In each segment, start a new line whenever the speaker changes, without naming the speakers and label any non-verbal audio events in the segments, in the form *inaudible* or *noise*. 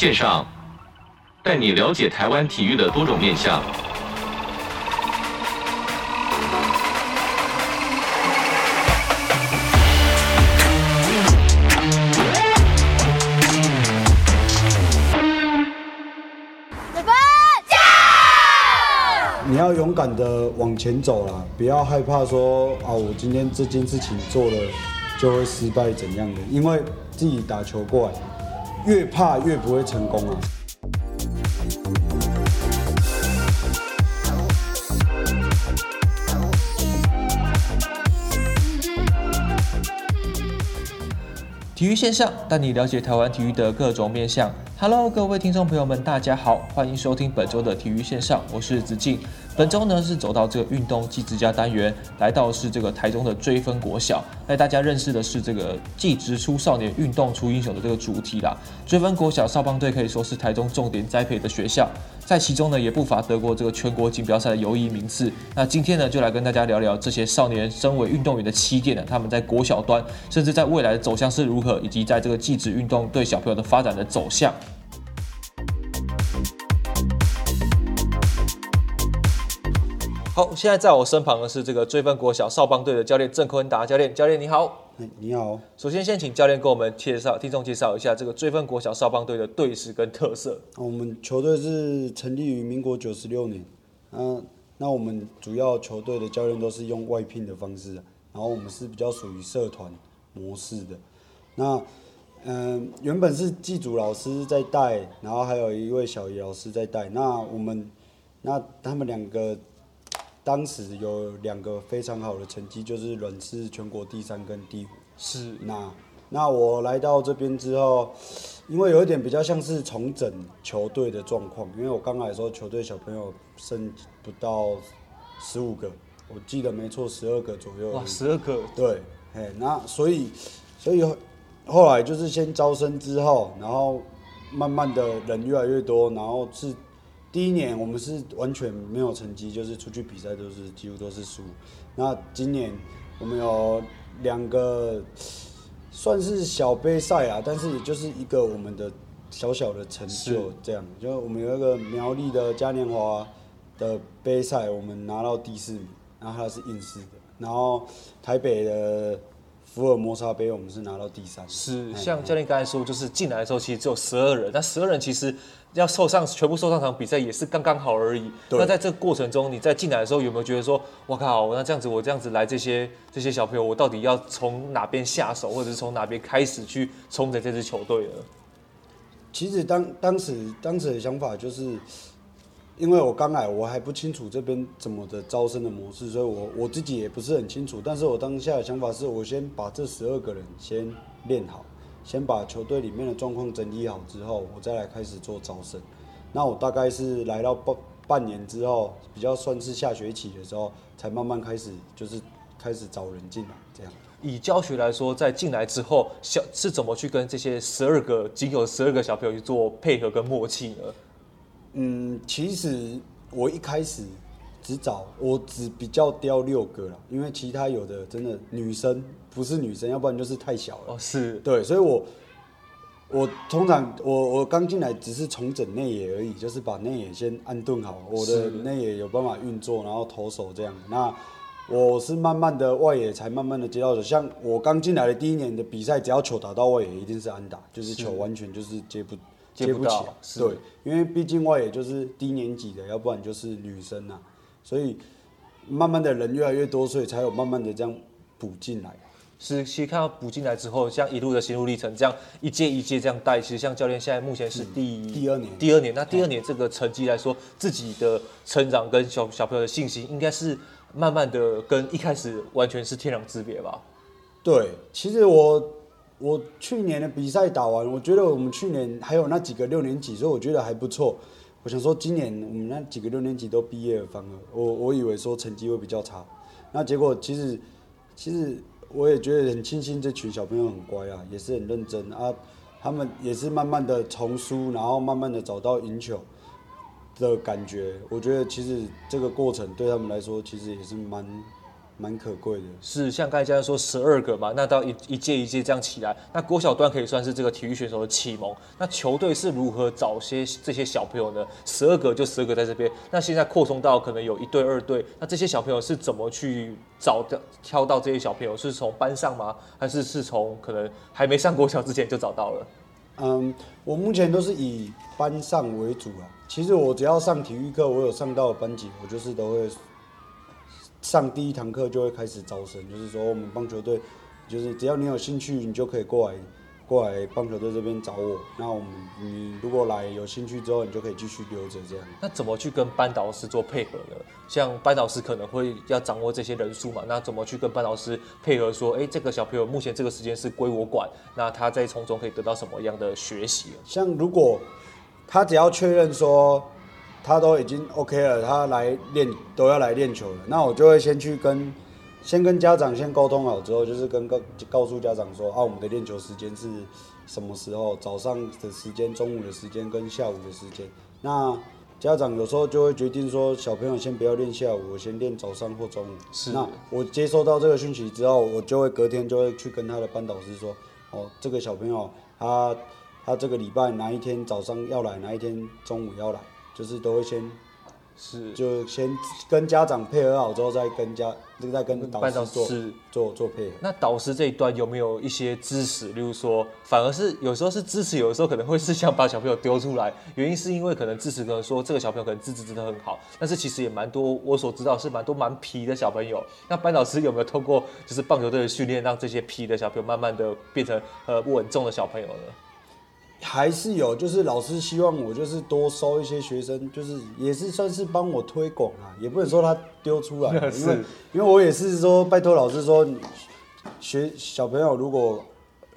线上，带你了解台湾体育的多种面向。
你要勇敢的往前走啦，不要害怕说啊，我今天这件事情做了就会失败怎样的？因为自己打球过来，越怕越不会成功啊。
体育线上带你了解台湾体育的各种面向。Hello，各位听众朋友们，大家好，欢迎收听本周的体育线上，我是子敬。本周呢是走到这个运动技职家单元，来到是这个台中的追分国小，带大家认识的是这个技职出少年，运动出英雄的这个主题啦。追分国小少棒队可以说是台中重点栽培的学校，在其中呢也不乏得过这个全国锦标赛的优异名次。那今天呢就来跟大家聊聊这些少年身为运动员的起点呢，他们在国小端，甚至在未来的走向是如何，以及在这个技职运动对小朋友的发展的走向。好，现在在我身旁的是这个追分国小少棒队的教练郑坤达教练。教练你好，
你好。
首先，先请教练给我们介绍、听众介绍一下这个追分国小少棒队的队史跟特色。
我们球队是成立于民国九十六年，嗯，那我们主要球队的教练都是用外聘的方式，然后我们是比较属于社团模式的。那，嗯，原本是技术老师在带，然后还有一位小仪老师在带。那我们，那他们两个。当时有两个非常好的成绩，就是软式全国第三跟第五。
是。
那那我来到这边之后，因为有一点比较像是重整球队的状况，因为我刚来的时候球队小朋友剩不到十五个，我记得没错，十二个左右。
哇，十二个。
对，哎，那所以所以后来就是先招生之后，然后慢慢的人越来越多，然后是。第一年我们是完全没有成绩，就是出去比赛都是几乎都是输。那今年我们有两个算是小杯赛啊，但是也就是一个我们的小小的成就这样。就我们有一个苗栗的嘉年华的杯赛，我们拿到第四名，然后它是硬式的。然后台北的福尔摩沙杯我们是拿到第三。
是，像教练刚才说，就是进来的时候其实只有十二人，那十二人其实。要受上全部受上场比赛也是刚刚好而已。那在这个过程中，你在进来的时候有没有觉得说，我靠，那这样子我这样子来这些这些小朋友，我到底要从哪边下手，或者是从哪边开始去冲着这支球队呢？
其实当当时当时的想法就是，因为我刚来，我还不清楚这边怎么的招生的模式，所以我我自己也不是很清楚。但是我当下的想法是我先把这十二个人先练好。先把球队里面的状况整理好之后，我再来开始做招生。那我大概是来到半半年之后，比较算是下学期的时候，才慢慢开始就是开始找人进来这样。
以教学来说，在进来之后，小是怎么去跟这些十二个仅有十二个小朋友去做配合跟默契呢？
嗯，其实我一开始只找我只比较雕六个了，因为其他有的真的女生。不是女生，要不然就是太小了。
哦，是
对，所以我我通常我我刚进来只是重整内野而已，就是把内野先安顿好，我的内野有办法运作，然后投手这样。那我是慢慢的外野才慢慢的接到的，像我刚进来的第一年的比赛，只要球打到外野，一定是安打，就是球完全就是接不接不起来。对，因为毕竟外野就是低年级的，要不然就是女生呐，所以慢慢的人越来越多，所以才有慢慢的这样补进来。
是，其实看到补进来之后，像一路的心路历程，这样一届一届这样带，其实像教练现在目前是第
第二年，
第二年。那第二年这个成绩来说，自己的成长跟小小朋友的信心，应该是慢慢的跟一开始完全是天壤之别吧？
对，其实我我去年的比赛打完，我觉得我们去年还有那几个六年级，所以我觉得还不错。我想说，今年我们那几个六年级都毕业了，反而我我以为说成绩会比较差，那结果其实其实。我也觉得很庆幸，这群小朋友很乖啊，也是很认真啊。他们也是慢慢的从输，然后慢慢的找到赢球的感觉。我觉得其实这个过程对他们来说，其实也是蛮蛮可贵的。
是像刚才教练说十二个嘛，那到一一届一届这样起来，那郭小端可以算是这个体育选手的启蒙。那球队是如何找些这些小朋友呢？十二个就十二个在这边，那现在扩充到可能有一队二队，那这些小朋友是怎么去找的挑到这些小朋友？是从班上吗？还是是从可能还没上国小之前就找到了？
嗯，我目前都是以班上为主啊。其实我只要上体育课，我有上到班级，我就是都会上第一堂课就会开始招生，就是说我们棒球队，就是只要你有兴趣，你就可以过来。过来棒球队这边找我，那我们你如果来有兴趣之后，你就可以继续留着这样。
那怎么去跟班导师做配合呢？像班导师可能会要掌握这些人数嘛，那怎么去跟班导师配合？说，哎、欸，这个小朋友目前这个时间是归我管，那他在从中可以得到什么样的学习？
像如果他只要确认说他都已经 OK 了，他来练都要来练球了，那我就会先去跟。先跟家长先沟通好之后，就是跟告告诉家长说，啊，我们的练球时间是什么时候？早上的时间、中午的时间跟下午的时间。那家长有时候就会决定说，小朋友先不要练下午，我先练早上或中午。
是。
那我接收到这个讯息之后，我就会隔天就会去跟他的班导师说，哦，这个小朋友他他这个礼拜哪一天早上要来，哪一天中午要来，就是都会先。
是，
就先跟家长配合好之后，再跟家，再跟导师做做做配合。
那导师这一端有没有一些支持？例如说，反而是有时候是支持，有的时候可能会是想把小朋友丢出来。原因是因为可能支持，可能说这个小朋友可能资质真的很好，但是其实也蛮多，我所知道是蛮多蛮皮的小朋友。那班导师有没有通过就是棒球队的训练，让这些皮的小朋友慢慢的变成呃稳重的小朋友呢？
还是有，就是老师希望我就是多收一些学生，就是也是算是帮我推广啊，也不能说他丢出来，*laughs* 因为因为我也是说拜托老师说，学小朋友如果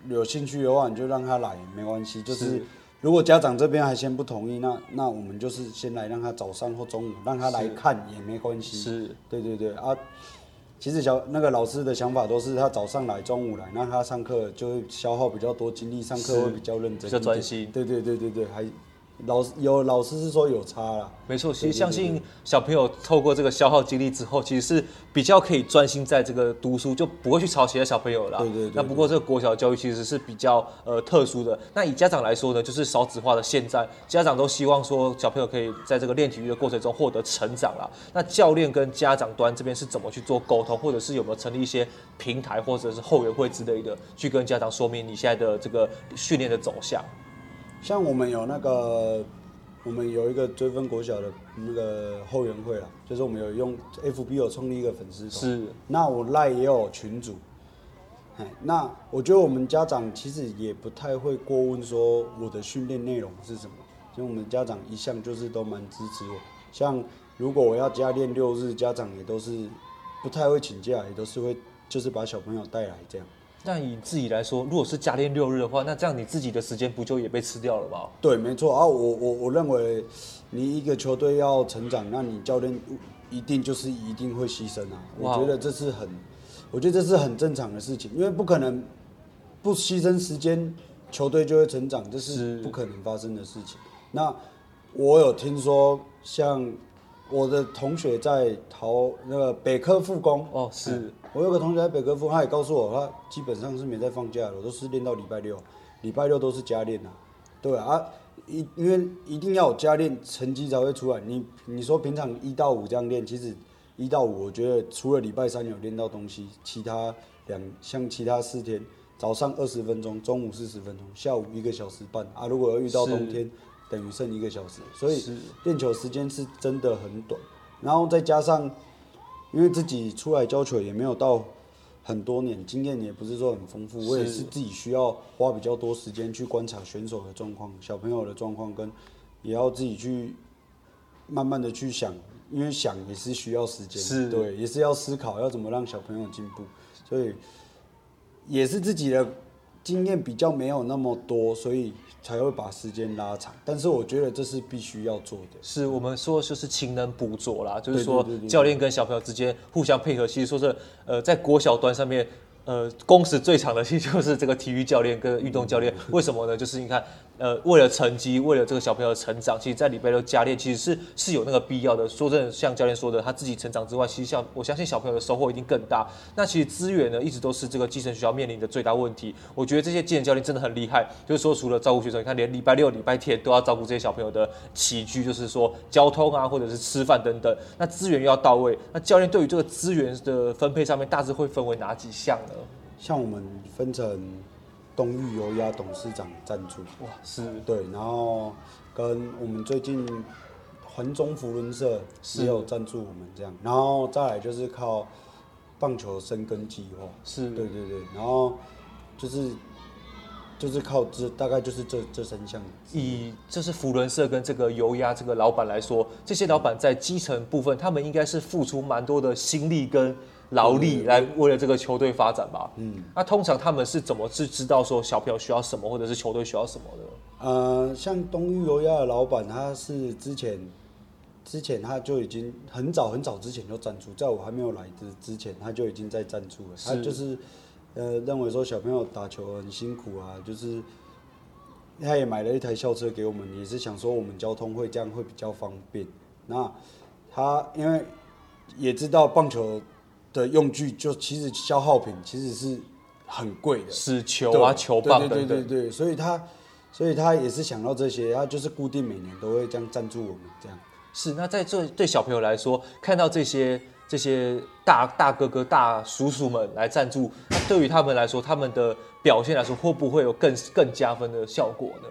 有兴趣的话，你就让他来没关系，就是如果家长这边还先不同意，那那我们就是先来让他早上或中午让他来看也没关系，
是，
对对对啊。其实小那个老师的想法都是他早上来，中午来，那他上课就会消耗比较多精力，上课会比较认真，比较专心。对对对对对，还。老师有老师是说有差啦，
没错。其实相信小朋友透过这个消耗精力之后，其实是比较可以专心在这个读书，就不会去吵其他小朋友了。
对对对。
那不过这个国小教育其实是比较呃特殊的。那以家长来说呢，就是少子化的现在，家长都希望说小朋友可以在这个练体育的过程中获得成长啦。那教练跟家长端这边是怎么去做沟通，或者是有没有成立一些平台或者是后援会之类的，去跟家长说明你现在的这个训练的走向？
像我们有那个，我们有一个追分国小的那个后援会啦，就是我们有用 FB 有创立一个粉丝团，
是。
那我赖也有群组，哎，那我觉得我们家长其实也不太会过问说我的训练内容是什么，因为我们家长一向就是都蛮支持我。像如果我要加练六日，家长也都是不太会请假，也都是会就是把小朋友带来这样。
那以自己来说，如果是加练六日的话，那这样你自己的时间不就也被吃掉了吗？
对，没错啊。我我我认为，你一个球队要成长，那你教练一定就是一定会牺牲啊。我觉得这是很，我觉得这是很正常的事情，因为不可能不牺牲时间，球队就会成长，这是不可能发生的事情。那我有听说，像我的同学在桃那个北科复工
哦，是。
嗯我有个同学在北科附，他也告诉我，他基本上是没在放假的，我都是练到礼拜六，礼拜六都是加练呐，对啊，一因为一定要有加练，成绩才会出来。你你说平常一到五这样练，其实一到五我觉得除了礼拜三有练到东西，其他两像其他四天，早上二十分钟，中午四十分钟，下午一个小时半啊。如果要遇到冬天，等于剩一个小时，所以练球时间是真的很短，然后再加上。因为自己出来教球也没有到很多年，经验也不是说很丰富，我也是自己需要花比较多时间去观察选手的状况、小朋友的状况，跟也要自己去慢慢的去想，因为想也是需要时间，对，也是要思考要怎么让小朋友进步，所以也是自己的经验比较没有那么多，所以。才会把时间拉长，但是我觉得这是必须要做的。
是我们说就是勤能补拙啦，就是说教练跟小朋友之间互相配合。其实说是呃，在国小端上面呃，工时最长的其实就是这个体育教练跟运动教练。为什么呢？就是你看。呃，为了成绩，为了这个小朋友的成长，其实，在礼拜六加练其实是是有那个必要的。说真的，像教练说的，他自己成长之外，其实像我相信小朋友的收获一定更大。那其实资源呢，一直都是这个基层学校面临的最大问题。我觉得这些基层教练真的很厉害，就是说除了照顾学生，你看连礼拜六、礼拜天都要照顾这些小朋友的起居，就是说交通啊，或者是吃饭等等。那资源又要到位，那教练对于这个资源的分配上面，大致会分为哪几项呢？
像我们分成。东域油压董事长赞助，
哇，是
对，然后跟我们最近环中福伦社也有赞助我们这样，然后再来就是靠棒球深耕计划，
是
对对对，然后就是就是靠这大概就是这这三项。
以这是福伦社跟这个油压这个老板来说，这些老板在基层部分，他们应该是付出蛮多的心力跟。劳力来为了这个球队发展吧。嗯，那通常他们是怎么是知道说小朋友需要什么，或者是球队需要什么的？
呃，像东玉油压的老板，他是之前之前他就已经很早很早之前就赞助，在我还没有来之之前，他就已经在赞助了。他就是呃认为说小朋友打球很辛苦啊，就是他也买了一台校车给我们，也是想说我们交通会这样会比较方便。那他因为也知道棒球。的用具就其实消耗品其实是很贵的，
是球啊球棒等等，
对对对对，所以他所以他也是想到这些，他就是固定每年都会这样赞助我们这样。
是，那在这对小朋友来说，看到这些这些大大哥哥大叔叔们来赞助，那对于他们来说，他们的表现来说，会不会有更更加分的效果呢？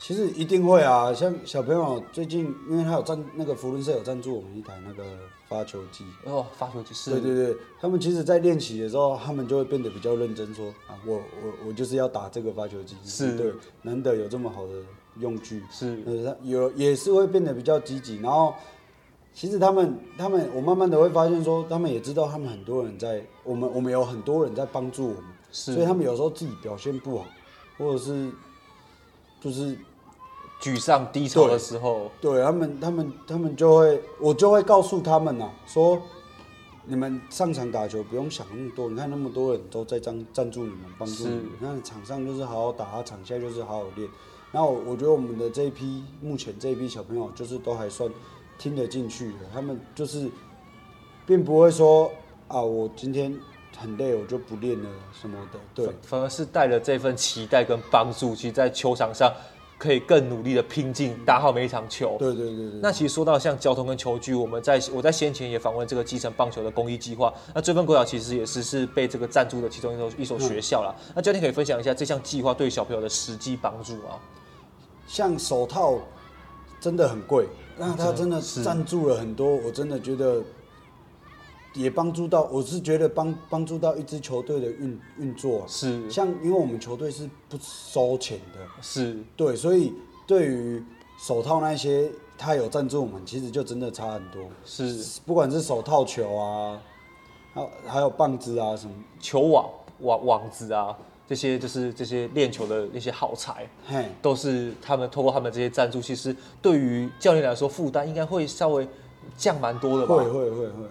其实一定会啊，像小朋友最近，因为他有赞那个福伦社有赞助我们一台那个发球机。
哦，发球机是，
对对对，他们其实在练习的时候，他们就会变得比较认真说，说啊，我我我就是要打这个发球机，
是。
对，难得有这么好的用具，
是，
有也是会变得比较积极，然后其实他们他们我慢慢的会发现说，他们也知道他们很多人在我们我们有很多人在帮助我们，
是，
所以他们有时候自己表现不好，或者是就是。
沮丧低潮的时候，
对，对他们，他们，他们就会，我就会告诉他们呐、啊，说你们上场打球不用想那么多，你看那么多人都在赞赞助你们，帮助你们，那场上就是好好打，场下就是好好练。然后我觉得我们的这一批，目前这一批小朋友就是都还算听得进去的，他们就是并不会说啊，我今天很累，我就不练了什么的，对，
反而是带着这份期待跟帮助，其实在球场上。可以更努力的拼劲，打好每一场球。
对对对对。
那其实说到像交通跟球具，我们在我在先前也访问这个基层棒球的公益计划。那追分国小其实也是是被这个赞助的其中一所一所学校啦。嗯、那教练可以分享一下这项计划对小朋友的实际帮助吗？
像手套真的很贵，那他真的赞助了很多，我真的觉得。也帮助到，我是觉得帮帮助到一支球队的运运作，
是。
像因为我们球队是不收钱的，
是。
对，所以对于手套那些，他有赞助我们，其实就真的差很多，
是。
不管是手套球啊，还还有棒子啊什么。
球网网网子啊，这些就是这些练球的那些耗材，
嘿，
都是他们透过他们这些赞助，其实对于教练来说负担应该会稍微降蛮多的吧？
会会会会会。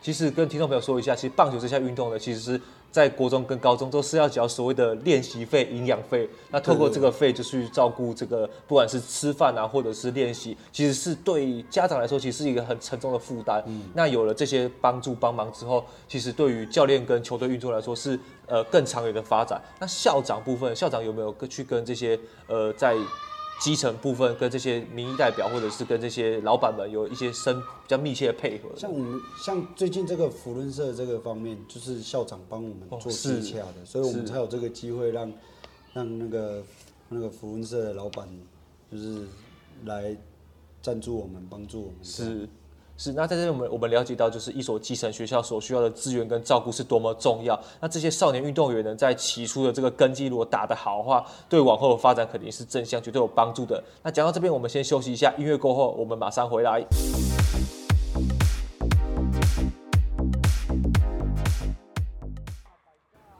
会
其实跟听众朋友说一下，其实棒球这项运动呢，其实是在国中跟高中都是要缴所谓的练习费、营养费。那透过这个费，就去照顾这个，不管是吃饭啊，或者是练习，其实是对家长来说，其实是一个很沉重的负担。嗯。那有了这些帮助帮忙之后，其实对于教练跟球队运作来说是呃更长远的发展。那校长部分，校长有没有去跟这些呃在？基层部分跟这些民意代表，或者是跟这些老板们有一些深比较密切的配合。
像我们像最近这个福伦社这个方面，就是校长帮我们做接洽的，哦、所以我们才有这个机会让让那个那个福伦社的老板就是来赞助我们，帮助我们。
是。是，那在这里我们我们了解到，就是一所基层学校所需要的资源跟照顾是多么重要。那这些少年运动员呢，在起初的这个根基如果打得好的话，对往后的发展肯定是正向，绝对有帮助的。那讲到这边，我们先休息一下，音乐过后我们马上回来。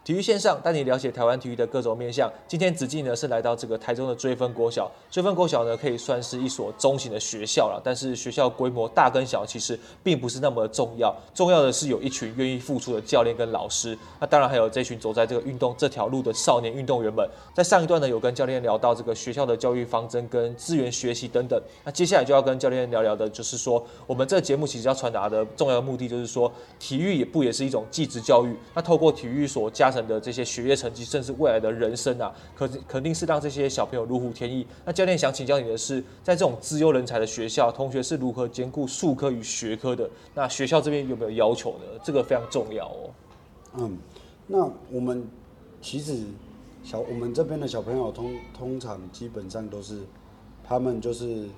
体育线上带你了解台湾体育的各种面向。今天子敬呢是来到这个台中的追分国小，追分国小呢可以算是一所中型的学校了，但是学校规模大跟小其实并不是那么重要，重要的是有一群愿意付出的教练跟老师。那当然还有这群走在这个运动这条路的少年运动员们。在上一段呢有跟教练聊到这个学校的教育方针跟资源学习等等，那接下来就要跟教练聊聊的就是说，我们这个节目其实要传达的重要的目的就是说，体育也不也是一种技职教育？那透过体育所加成的这些学业成绩，甚至未来的人生啊，可肯定是让这些小朋友如虎添翼。那教练想请教你的是，在这种资优人才的学校，同学是如何兼顾术科与学科的？那学校这边有没有要求呢？这个非常重要哦。
嗯，那我们其实小我们这边的小朋友通通常基本上都是，他们就是，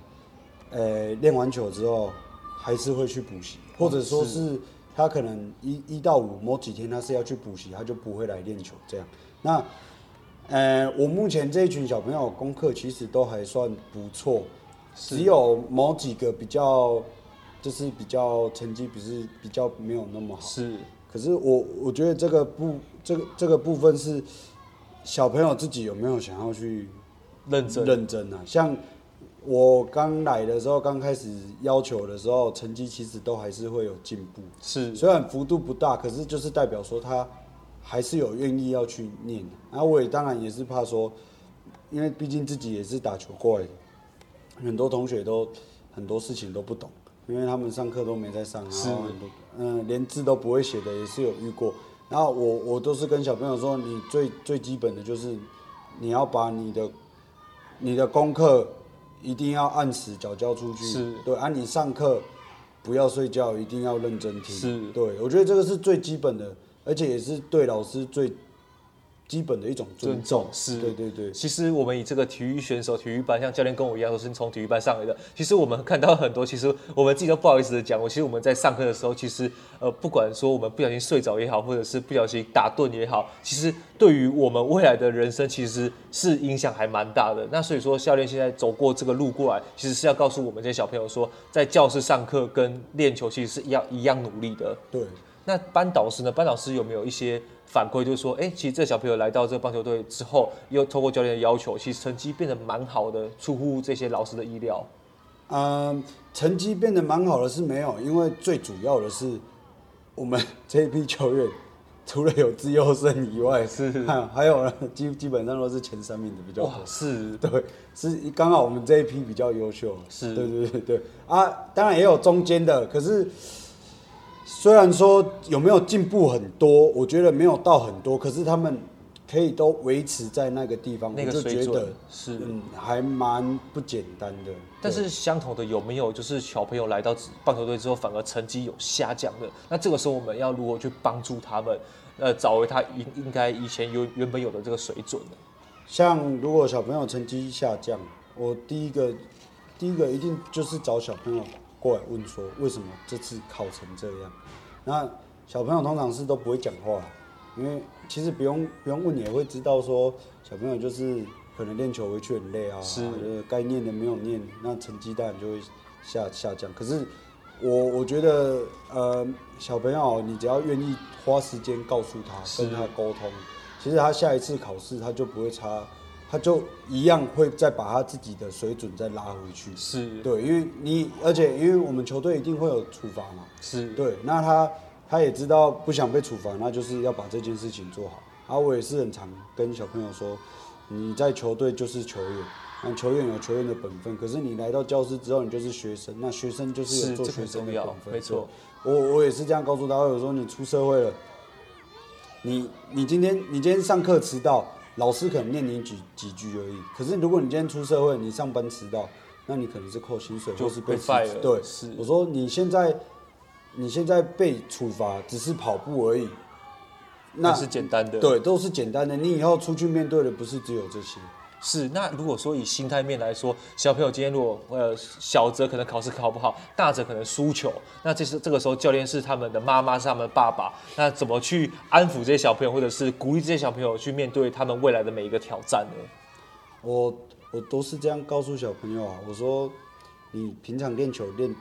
呃，练完球之后还是会去补习，或者说是。他可能一一到五某几天他是要去补习，他就不会来练球这样。那，呃，我目前这一群小朋友功课其实都还算不错，只有某几个比较，就是比较成绩不是比较没有那么好。
是。
可是我我觉得这个部这个这个部分是小朋友自己有没有想要去认真认真啊？像。我刚来的时候，刚开始要求的时候，成绩其实都还是会有进步。
是，
虽然幅度不大，可是就是代表说他还是有愿意要去念。然后我也当然也是怕说，因为毕竟自己也是打球过来的，很多同学都很多事情都不懂，因为他们上课都没在上，然后嗯连字都不会写的也是有遇过。然后我我都是跟小朋友说，你最最基本的就是你要把你的你的功课。一定要按时缴交出去，
是
对。按、啊、你上课不要睡觉，一定要认真听，
是
对。我觉得这个是最基本的，而且也是对老师最。基本的一种尊重，
是，
对对对。
其实我们以这个体育选手、体育班，像教练跟我一样，都是从体育班上来的。其实我们看到很多，其实我们自己都不好意思的讲。我其实我们在上课的时候，其实呃，不管说我们不小心睡着也好，或者是不小心打盹也好，其实对于我们未来的人生，其实是影响还蛮大的。那所以说，教练现在走过这个路过来，其实是要告诉我们这些小朋友说，在教室上课跟练球其实是一样一样努力的。
对。
那班导师呢？班导师有没有一些？反馈就是说，哎、欸，其实这小朋友来到这个棒球队之后，又透过教练的要求，其实成绩变得蛮好的，出乎这些老师的意料。
嗯，成绩变得蛮好的是没有，因为最主要的是我们 *laughs* 这一批球员，除了有自优生以外，是还有呢，基基本上都是前三名的比较多。
是，
对，是刚好我们这一批比较优秀。
是，
对对对对啊，当然也有中间的，可是。虽然说有没有进步很多，我觉得没有到很多，可是他们可以都维持在那个地方，
那个水准，
我就觉得
是
嗯，还蛮不简单的。
但是相同的有没有就是小朋友来到棒球队之后，反而成绩有下降的？那这个时候我们要如何去帮助他们，呃，找回他应应该以前有原本有的这个水准呢？
像如果小朋友成绩下降，我第一个第一个一定就是找小朋友。过来问说为什么这次考成这样？那小朋友通常是都不会讲话，因为其实不用不用问也会知道说小朋友就是可能练球回去很累啊，
是
该念的没有念，那成绩当然就会下下降。可是我我觉得呃小朋友你只要愿意花时间告诉他跟他沟通，其实他下一次考试他就不会差。他就一样会再把他自己的水准再拉回去，
是
对，因为你而且因为我们球队一定会有处罚嘛，
是对，
那他他也知道不想被处罚，那就是要把这件事情做好。然后我也是很常跟小朋友说，你在球队就是球员，那球员有球员的本分，可是你来到教室之后，你就是学生，那学生就是有做学生的本分，
没错。
我我也是这样告诉他，有时候你出社会了，你你今天你今天上课迟到。老师可能念你几几句而已，可是如果你今天出社会，你上班迟到，那你可能是扣薪水，就是被 fire 了。对，是。我说你现在，你现在被处罚只是跑步而已，
那是简单的。
对，都是简单的。你以后出去面对的不是只有这些。
是，那如果说以心态面来说，小朋友今天如果呃小则可能考试考不好，大则可能输球，那这是这个时候教练是他们的妈妈，是他们的爸爸，那怎么去安抚这些小朋友，或者是鼓励这些小朋友去面对他们未来的每一个挑战呢？
我我都是这样告诉小朋友啊，我说你平常练球练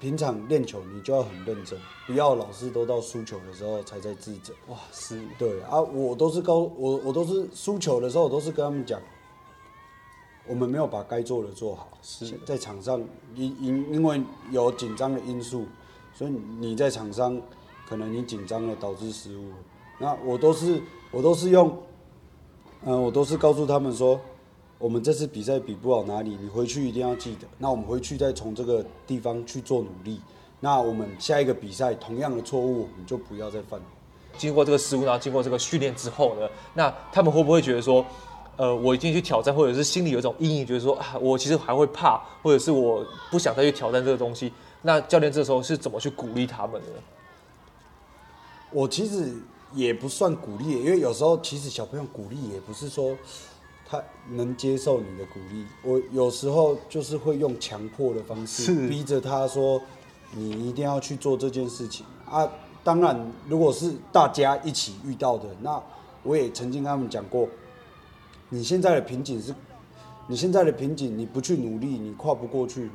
平常练球你就要很认真，不要老是都到输球的时候才在自责。
哇，是，
对啊，我都是告我我都是输球的时候，我都是跟他们讲，我们没有把该做的做好。
是
在场上因因因为有紧张的因素，所以你在场上可能你紧张了导致失误。那我都是我都是用，嗯、呃，我都是告诉他们说。我们这次比赛比不好哪里，你回去一定要记得。那我们回去再从这个地方去做努力。那我们下一个比赛同样的错误，我们就不要再犯。
经过这个失误，然后经过这个训练之后呢，那他们会不会觉得说，呃，我已经去挑战，或者是心里有一种阴影，觉得说啊，我其实还会怕，或者是我不想再去挑战这个东西。那教练这时候是怎么去鼓励他们的？
我其实也不算鼓励，因为有时候其实小朋友鼓励也不是说。他能接受你的鼓励，我有时候就是会用强迫的方式，逼着他说，你一定要去做这件事情啊。当然，如果是大家一起遇到的，那我也曾经跟他们讲过，你现在的瓶颈是，你现在的瓶颈，你不去努力，你跨不过去，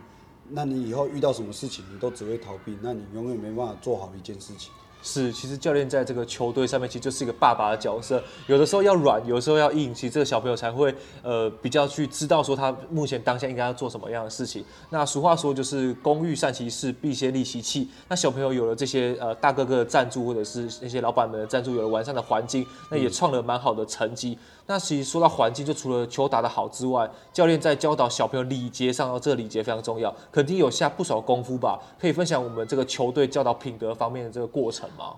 那你以后遇到什么事情，你都只会逃避，那你永远没办法做好一件事情。
是，其实教练在这个球队上面，其实就是一个爸爸的角色。有的时候要软，有的时候要硬，其实这个小朋友才会呃比较去知道说他目前当下应该要做什么样的事情。那俗话说就是“工欲善其事，必先利其器”。那小朋友有了这些呃大哥哥的赞助，或者是那些老板们的赞助，有了完善的环境，那也创了蛮好的成绩。那其实说到环境，就除了球打得好之外，教练在教导小朋友礼节上，这个礼节非常重要，肯定有下不少功夫吧？可以分享我们这个球队教导品德方面的这个过程吗？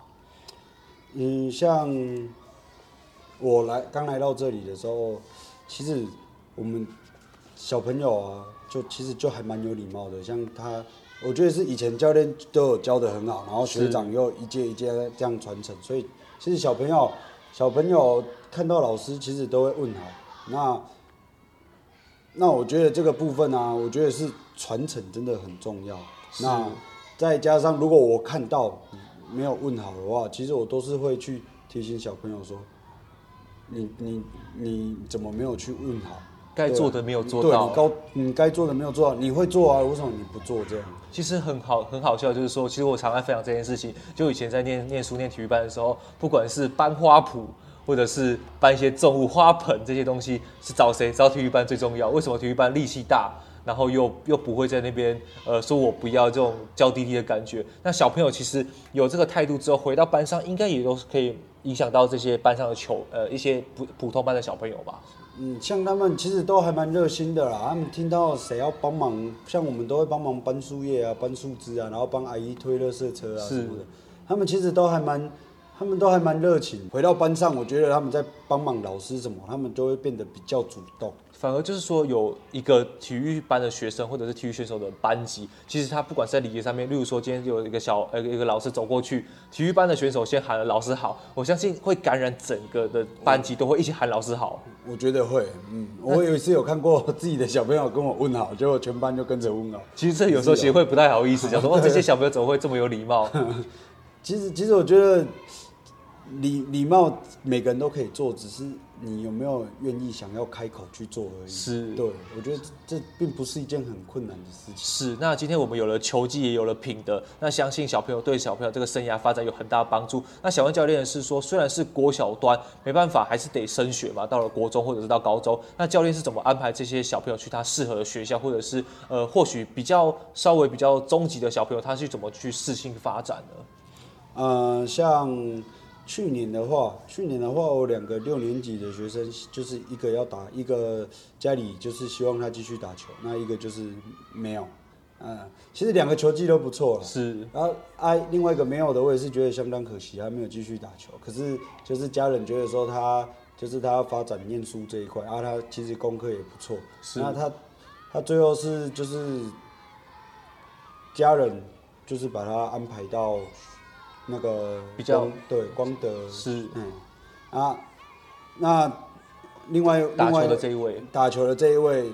嗯，像我来刚来到这里的时候，其实我们小朋友啊，就其实就还蛮有礼貌的。像他，我觉得是以前教练都有教得很好，然后学长又一届一届这样传承，所以其实小朋友。小朋友看到老师，其实都会问好。那那我觉得这个部分呢、啊，我觉得是传承真的很重要。那再加上如果我看到没有问好的话，其实我都是会去提醒小朋友说：“你你你怎么没有去问好？
该做的没有做到。
对，你该你该做的没有做到，你会做啊？为什么你不做这样？”
其实很好，很好笑，就是说，其实我常常分享这件事情。就以前在念念书、念体育班的时候，不管是搬花圃，或者是搬一些重物、花盆这些东西，是找谁？找体育班最重要。为什么体育班力气大，然后又又不会在那边呃说我不要这种娇滴滴的感觉？那小朋友其实有这个态度之后，回到班上应该也都是可以影响到这些班上的球呃一些普普通班的小朋友吧。
嗯，像他们其实都还蛮热心的啦。他们听到谁要帮忙，像我们都会帮忙搬树叶啊、搬树枝啊，然后帮阿姨推垃圾车啊什么的。他们其实都还蛮，他们都还蛮热情。回到班上，我觉得他们在帮忙老师什么，他们都会变得比较主动。
反而就是说，有一个体育班的学生或者是体育选手的班级，其实他不管是在礼仪上面，例如说今天有一个小呃一个老师走过去，体育班的选手先喊了老师好，我相信会感染整个的班级，都会一起喊老师好。
我觉得会，嗯，我有一次有看过自己的小朋友跟我问好，结果全班就跟着问好。
其实这有时候协会不太好意思讲说，哦，这些小朋友怎么会这么有礼貌？*laughs*
其实其实我觉得礼礼貌每个人都可以做，只是。你有没有愿意想要开口去做而已？
是，
对，我觉得这并不是一件很困难的事情。
是，那今天我们有了球技，也有了品德，那相信小朋友对小朋友这个生涯发展有很大的帮助。那小文教练是说，虽然是国小端，没办法，还是得升学嘛，到了国中或者是到高中，那教练是怎么安排这些小朋友去他适合的学校，或者是呃，或许比较稍微比较中级的小朋友，他是怎么去适性发展呢？
呃，像。去年的话，去年的话，我两个六年级的学生，就是一个要打，一个家里就是希望他继续打球，那一个就是没有，嗯，其实两个球技都不错了，
是，
然后啊，另外一个没有的，我也是觉得相当可惜，他没有继续打球。可是就是家人觉得说他就是他要发展念书这一块，啊，他其实功课也不错，
是，
那他他最后是就是家人就是把他安排到。那个
比较
对光德。
是。
嗯。啊，那另外
打球的这一位。
打球的这一位，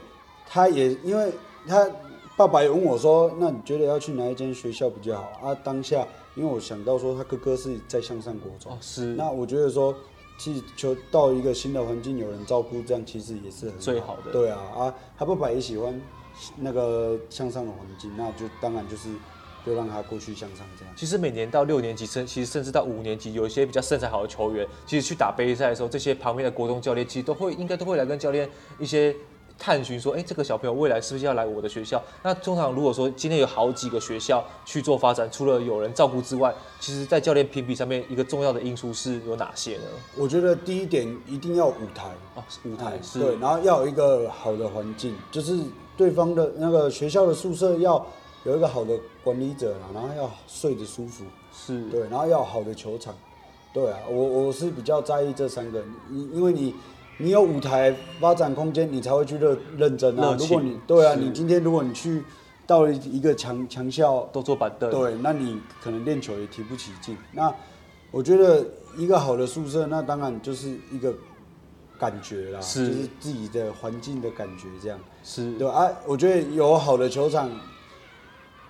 他也因为他爸爸也问我说，那你觉得要去哪一间学校比较好？啊？当下因为我想到说他哥哥是在向上国中，
哦，是，
那我觉得说其实就到一个新的环境，有人照顾，这样其实也是很好。
最好的。
对啊啊，他爸爸也喜欢那个向上的环境，那就当然就是就让他过去向上这样。
其实每年到六年级，甚其实甚至到五年级，有一些比较身材好的球员，其实去打杯赛的时候，这些旁边的国中教练其实都会应该都会来跟教练一些。探寻说，哎，这个小朋友未来是不是要来我的学校？那通常如果说今天有好几个学校去做发展，除了有人照顾之外，其实在教练评比上面，一个重要的因素是有哪些呢？
我觉得第一点一定要舞台
哦，舞台是
对，然后要有一个好的环境，就是对方的那个学校的宿舍要有一个好的管理者，然后要睡得舒服，
是
对，然后要有好的球场，对啊，我我是比较在意这三个，因因为你。你有舞台发展空间，你才会去认认真啊。如果你对啊，你今天如果你去到了一个强强校，
都坐板凳，
对，那你可能练球也提不起劲。那我觉得一个好的宿舍，那当然就是一个感觉啦，
是
就是自己的环境的感觉这样。
是
对啊，我觉得有好的球场，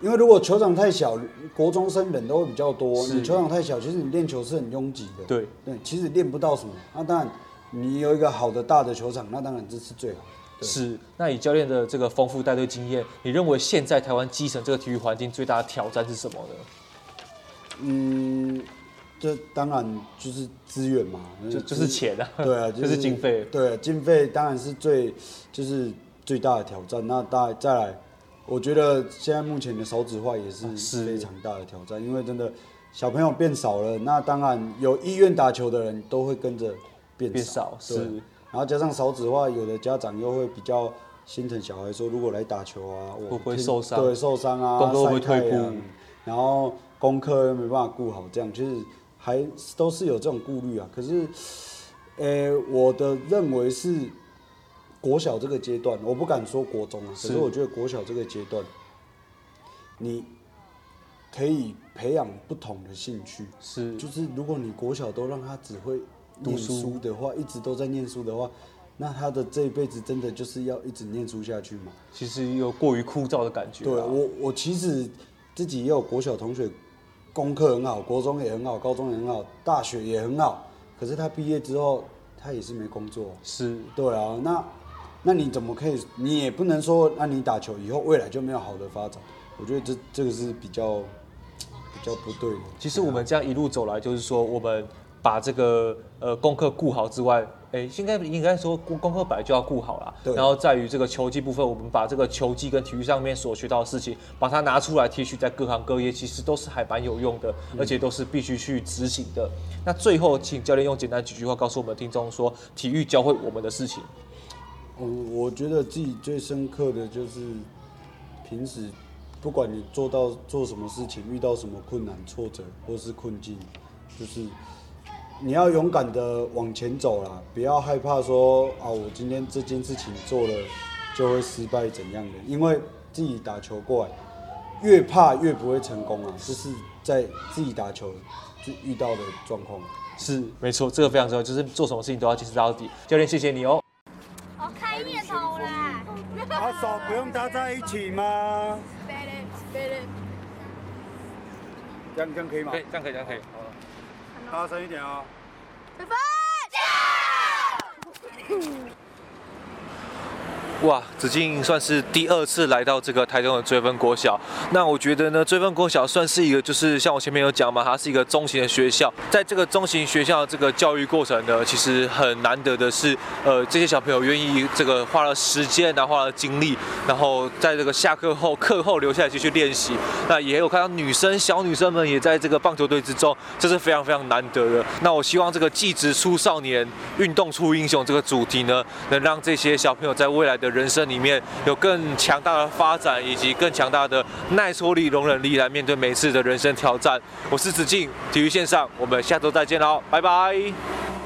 因为如果球场太小，国中生人都会比较多。你球场太小，其实你练球是很拥挤的。
对
对，其实练不到什么。那当然。你有一个好的大的球场，那当然这是最好。
是，那以教练的这个丰富带队经验，你认为现在台湾基层这个体育环境最大的挑战是什么呢？
嗯，这当然就是资源嘛，
就就是钱啊。
对啊，
就是 *laughs* 经费。
对，经费当然是最就是最大的挑战。那大再来，我觉得现在目前的少子化也是非常大的挑战，因为真的小朋友变少了，那当然有意愿打球的人都会跟着。变少，
是，
然后加上少子化，有的家长又会比较心疼小孩，说如果来打球啊，我
会不会受伤？
对，受伤啊，
功课会退步？
然后功课又没办法顾好，这样其实还都是有这种顾虑啊。可是，呃，我的认为是国小这个阶段，我不敢说国中啊，可是我觉得国小这个阶段，你可以培养不同的兴趣，
是，
就是如果你国小都让他只会。念书的话，一直都在念书的话，那他的这一辈子真的就是要一直念书下去吗？
其实有过于枯燥的感觉。
对，我，我其实自己也有国小同学，功课很好，国中也很好，高中也很好，大学也很好，可是他毕业之后，他也是没工作。
是，
对啊，那那你怎么可以？你也不能说，那你打球以后未来就没有好的发展？我觉得这这个是比较比较不对的。
其实我们这样一路走来，就是说我们。把这个呃功课顾好之外，哎，应该应该说功功课本来就要顾好了。对。然后在于这个球技部分，我们把这个球技跟体育上面所学到的事情，把它拿出来提取在各行各业，其实都是还蛮有用的，而且都是必须去执行的。嗯。那最后，请教练用简单几句话告诉我们听众说，体育教会我们的事情。
嗯，我觉得自己最深刻的就是，平时不管你做到做什么事情，遇到什么困难、挫折或是困境，就是。你要勇敢的往前走啦，不要害怕说啊，我今天这件事情做了就会失败怎样的？因为自己打球过来，越怕越不会成功啊，这是在自己打球就遇到的状况。
是，没错，这个非常重要，就是做什么事情都要坚持到底。教练，谢谢你哦。
我开念头啦。
他手不用搭在一起吗？这样这样可以吗？
可以，这样可以，这样可以。
大声一点啊！
出发！
哇，子敬算是第二次来到这个台中的追分国小。那我觉得呢，追分国小算是一个，就是像我前面有讲嘛，它是一个中型的学校。在这个中型学校这个教育过程呢，其实很难得的是，呃，这些小朋友愿意这个花了时间，然后花了精力，然后在这个下课后课后留下来继续练习。那也有看到女生小女生们也在这个棒球队之中，这是非常非常难得的。那我希望这个技职出少年，运动出英雄这个主题呢，能让这些小朋友在未来的人生里面有更强大的发展，以及更强大的耐挫力、容忍力来面对每次的人生挑战。我是子敬，体育线上，我们下周再见喽，拜拜。